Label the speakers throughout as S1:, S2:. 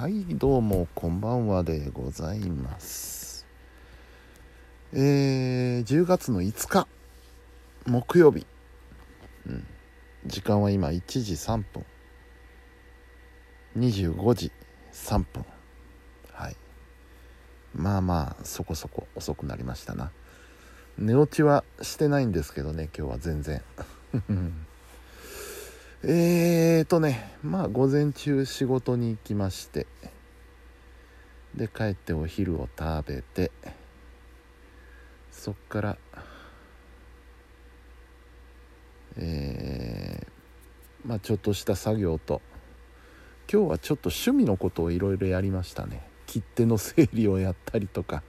S1: はいどうもこんばんはでございます。えー、10月の5日木曜日、うん、時間は今1時3分。25時3分。はい。まあまあそこそこ遅くなりましたな。寝落ちはしてないんですけどね今日は全然。えーとねまあ午前中仕事に行きましてで帰ってお昼を食べてそっからえー、まあちょっとした作業と今日はちょっと趣味のことをいろいろやりましたね。切手の整理をやったりとか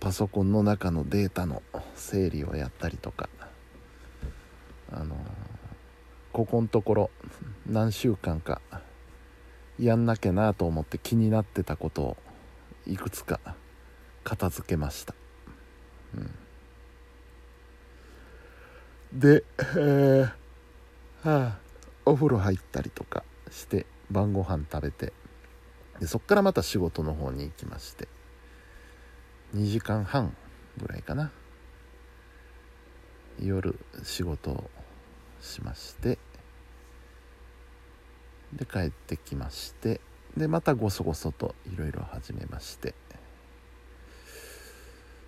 S1: パソコンの中のデータの整理をやったりとか。ここのところ何週間かやんなきゃなと思って気になってたことをいくつか片付けました、うん、で、えー、はあ、お風呂入ったりとかして晩ご飯食べてでそっからまた仕事の方に行きまして2時間半ぐらいかな。夜仕事をしましてで帰ってきましてでまたごそごそといろいろ始めまして。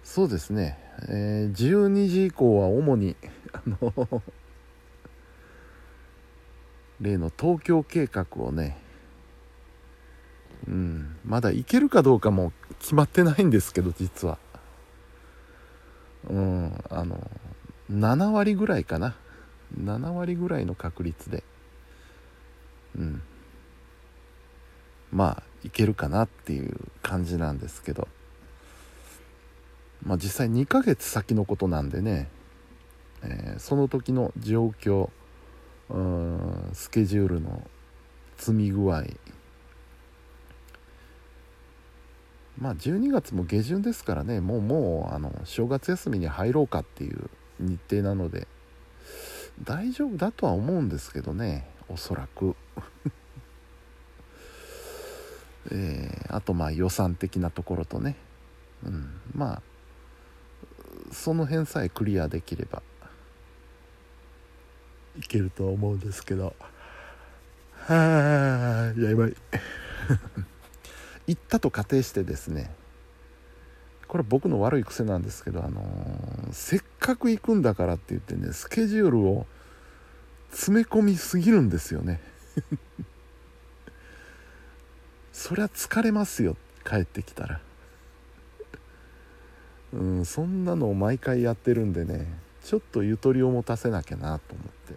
S1: そうですね、えー、12時以降は主に あの例の東京計画をねうんまだ行けるかどうかも決まってないんですけど実は。うんあの7割ぐらいかな。7割ぐらいの確率で。うん。まあいけるかなっていう感じなんですけど。まあ実際2ヶ月先のことなんでね、えー、その時の状況スケジュールの積み具合。まあ12月も下旬ですからね。もうもうあの正月休みに入ろうかっていう日程なので大丈夫だとは思うんですけどね。おそらく。えー、あとまあ予算的なところとね、うん、まあその辺さえクリアできれば。いけるとは思うんですけど。は あやばい。行ったと仮定してですね。これ僕の悪い癖なんですけど、あのー、せっかく行くんだからって言ってねスケジュールを詰め込みすぎるんですよね。そりゃ疲れますよ帰ってきたら。うんそんなのを毎回やってるんでねちょっとゆとりを持たせなきゃなと思って。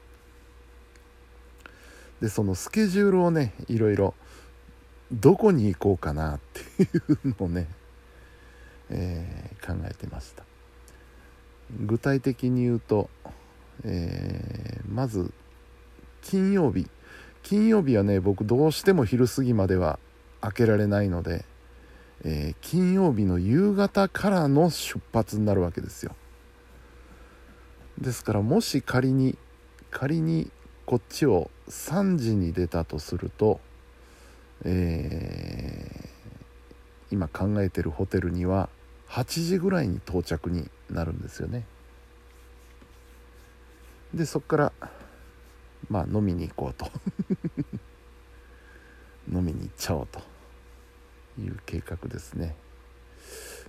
S1: でそのスケジュールをねいろいろどこに行こうかなっていうのをね、えー、考えてました。具体的に言うと、えー、まず金曜日。金曜日はね僕どうしても昼過ぎまでは開けられないので、えー、金曜日の夕方からの出発になるわけですよ。ですからもし仮に仮にこっちを3時に出たとすると、えー、今考えてるホテルには8時ぐらいに到着になるんですよね。でそっからまあ飲みに行こうと。飲みに行っちゃおうという計画ですね。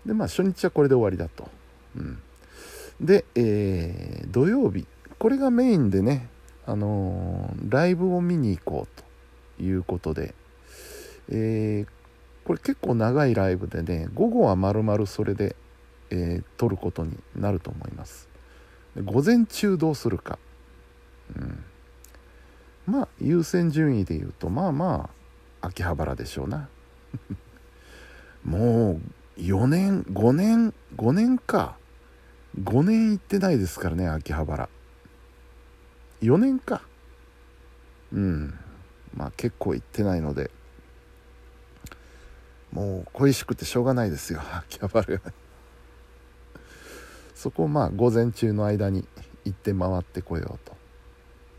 S1: でまあ初日はこれで終わりだと、うん、で、えー、土曜日。これがメインでねあのー、ライブを見に行こうということで、えー、これ結構長いライブでね午後はまるまるそれで、えー、撮ることになると思います。午前中どうするか、うん、まあ優先順位で言うとまあまあ秋葉原でしょうな。もう4年5年5年か。5年行ってないですからね秋葉原。4年か。うん。まあ結構行ってないので。もう恋しくてしょうがないですよ 秋葉原。がそこをまあ午前中の間に行って回ってこようと。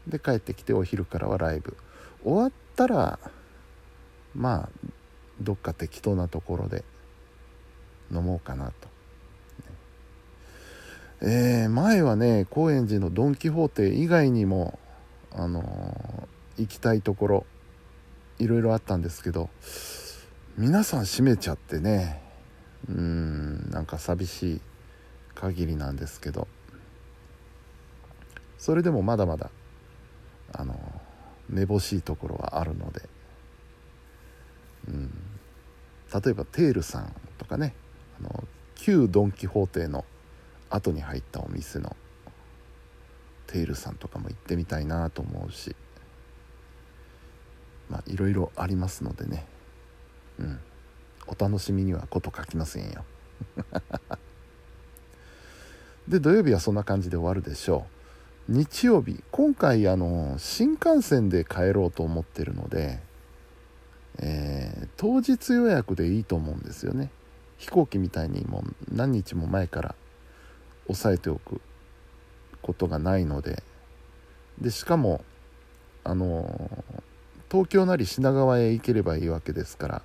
S1: で帰ってきてお昼からはライブ。終わったらまあどっか適当なところで飲もうかなと、えー、前はね高円寺のドン・キホーテ以外にもあのー、行きたいところいろいろあったんですけど皆さん閉めちゃってねうんなんか寂しい限りなんですけど。それでもまだまだあのめぼしいところはあるので、うん、例えばテールさんとかね。あの旧ドン・キホーテの後に入ったお店のテールさんとかも行ってみたいなと思うし。まあいろいろありますのでね。うん。お楽しみにはこと書きませんよ。で土曜日はそんな感じで終わるでしょう。日曜日今回あの新幹線で帰ろうと思ってるので、えー、当日予約でいいと思うんですよね。飛行機みたいにもう何日も前から押さえておくことがないので。でしかもあの東京なり品川へ行ければいいわけですから。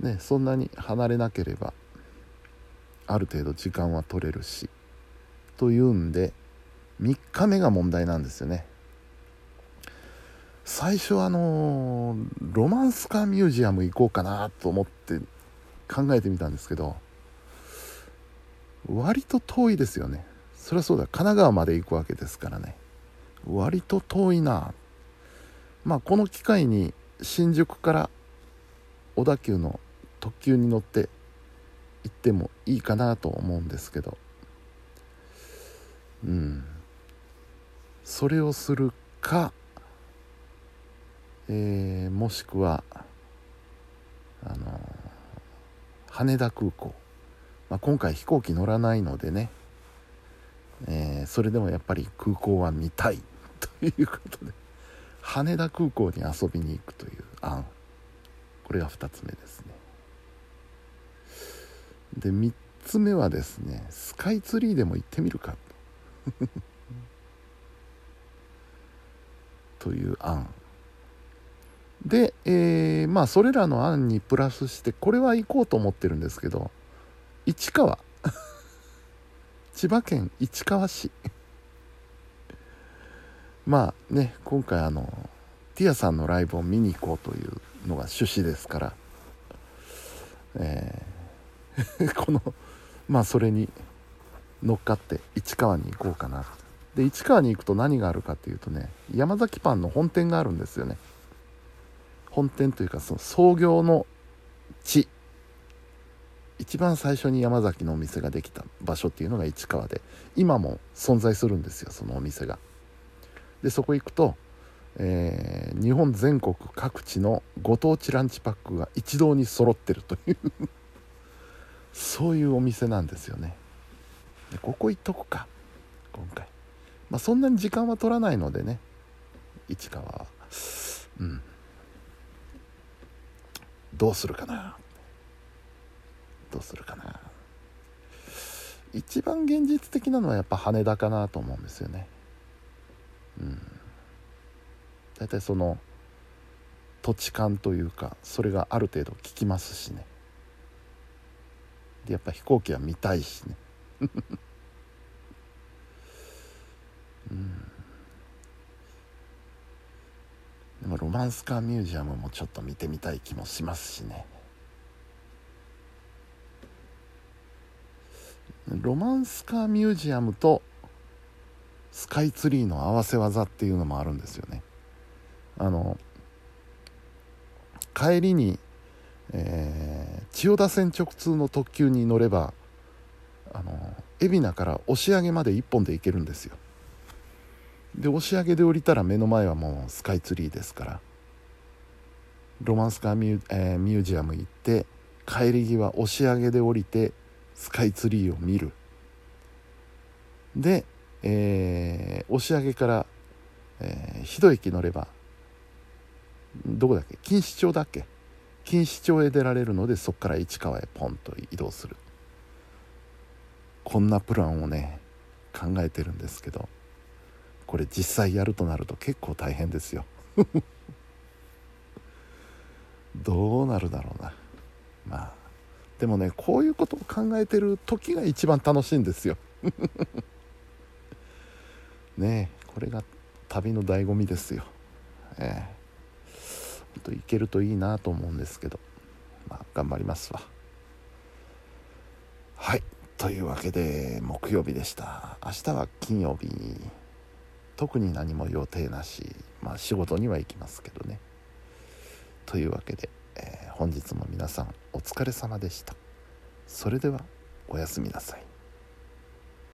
S1: ねそんなに離れなければある程度時間は取れるし。というんで3日目が問題なんですよね。最初あのロマンスカーミュージアム行こうかなと思って考えてみたんですけど割と遠いですよね。そりゃそうだ。神奈川まで行くわけですからね。割と遠いな。まあこの機会に新宿から小田急の特急に乗って行ってもいいかなと思うんですけど。うん。それをするか、えー、もしくはあの羽田空港、まあ、今回飛行機乗らないのでね、えー、それでもやっぱり空港は見たい。ということで。羽田空港に遊びに行くという案。これが2つ目ですね。で3つ目はですねスカイツリーでも行ってみるか。という案。で、えー、まあそれらの案にプラスしてこれは行こうと思ってるんですけど市川。千葉県市川市。まあね今回あのティアさんのライブを見に行こうというのが趣旨ですから、えー、このまあそれに乗っかって市川に行こうかなで市川に行くと何があるかっていうとね山崎パンの本店があるんですよね。本店というかその創業の地。一番最初に山崎のお店ができた場所っていうのが市川で。今も存在するんですよそのお店が。でそこ行くと、えー、日本全国各地のご当地ランチパックが一堂に揃ってるというそういうお店なんですよね。でここ行っとこか。今回。まあそんなに時間は取らないのでね。市川は。うん。どうするかな。どうするかな。一番現実的なのはやっぱ羽田かなと思うんですよね。うん。大体その土地勘というかそれがある程度効きますしね。でやっぱ飛行機は見たいしね。うん。でもロマンスカーミュージアムもちょっと見てみたい気もしますしね。ロマンスカーミュージアムとスカイツリーの合わせ技っていうのもあるんですよね。あの帰りに、えー、千代田線直通の特急に乗れば海老名から押上まで1本で行けるんですよ。で押上で降りたら目の前はもうスカイツリーですから。ロマンスカーミュ,、えー、ミュージアム行って帰り際押上で降りてスカイツリーを見る。で、えー、押上から、えー、日戸駅乗ればどこだっけ？錦糸町だっけ？錦糸町へ出られるのでそこから市川へポンと移動する。こんなプランをね考えてるんですけどこれ実際やるとなると結構大変ですよ。どうなるだろうな。まあでもねこういうことを考えてる時が一番楽しいんですよ。ねえこれが旅の醍醐味ですよ。ええ。ほんと行けるといいなと思うんですけどまあ頑張りますわ。というわけで木曜日でした。明日は金曜日。特に何も予定なし。まあ仕事には行きますけどね。というわけで、えー、本日も皆さんお疲れ様でした。それではおやすみなさい。